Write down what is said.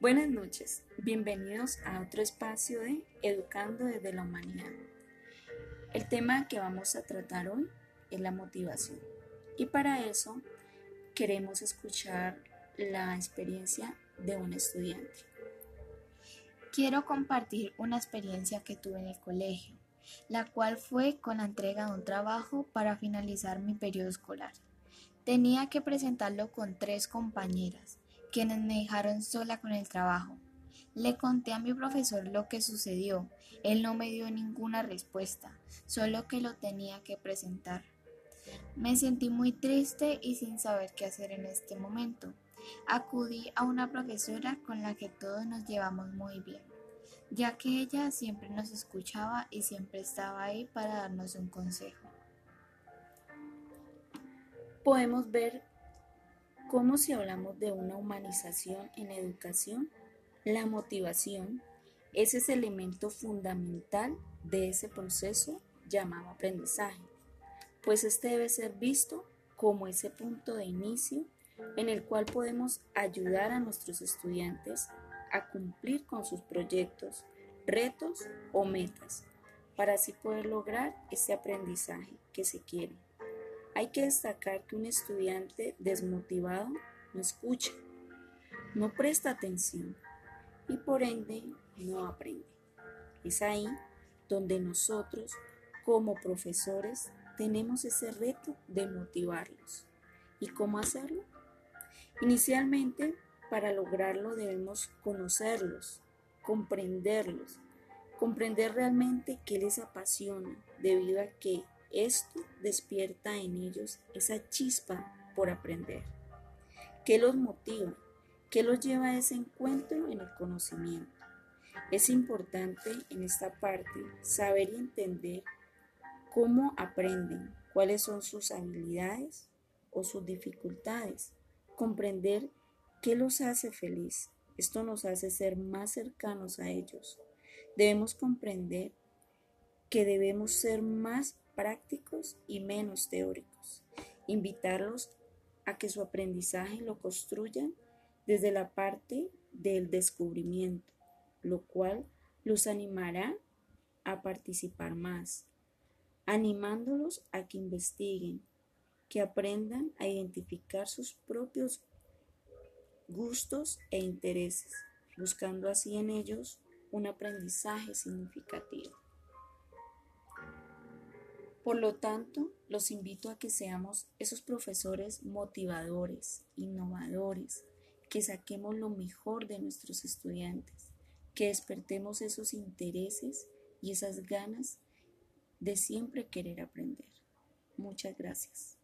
Buenas noches, bienvenidos a otro espacio de Educando desde la Humanidad. El tema que vamos a tratar hoy es la motivación y para eso queremos escuchar la experiencia de un estudiante. Quiero compartir una experiencia que tuve en el colegio, la cual fue con la entrega de un trabajo para finalizar mi periodo escolar. Tenía que presentarlo con tres compañeras quienes me dejaron sola con el trabajo. Le conté a mi profesor lo que sucedió. Él no me dio ninguna respuesta, solo que lo tenía que presentar. Me sentí muy triste y sin saber qué hacer en este momento. Acudí a una profesora con la que todos nos llevamos muy bien, ya que ella siempre nos escuchaba y siempre estaba ahí para darnos un consejo. Podemos ver cómo si hablamos de una humanización en educación, la motivación es ese elemento fundamental de ese proceso llamado aprendizaje, pues este debe ser visto como ese punto de inicio en el cual podemos ayudar a nuestros estudiantes a cumplir con sus proyectos, retos o metas, para así poder lograr ese aprendizaje que se quiere. Hay que destacar que un estudiante desmotivado no escucha, no presta atención y por ende no aprende. Es ahí donde nosotros como profesores tenemos ese reto de motivarlos. ¿Y cómo hacerlo? Inicialmente, para lograrlo debemos conocerlos, comprenderlos, comprender realmente qué les apasiona, debido a que esto despierta en ellos esa chispa por aprender. ¿Qué los motiva? ¿Qué los lleva a ese encuentro en el conocimiento? Es importante en esta parte saber y entender cómo aprenden, cuáles son sus habilidades o sus dificultades, comprender qué los hace feliz. Esto nos hace ser más cercanos a ellos. Debemos comprender que debemos ser más prácticos y menos teóricos. Invitarlos a que su aprendizaje lo construyan desde la parte del descubrimiento, lo cual los animará a participar más, animándolos a que investiguen, que aprendan a identificar sus propios gustos e intereses, buscando así en ellos un aprendizaje significativo. Por lo tanto, los invito a que seamos esos profesores motivadores, innovadores, que saquemos lo mejor de nuestros estudiantes, que despertemos esos intereses y esas ganas de siempre querer aprender. Muchas gracias.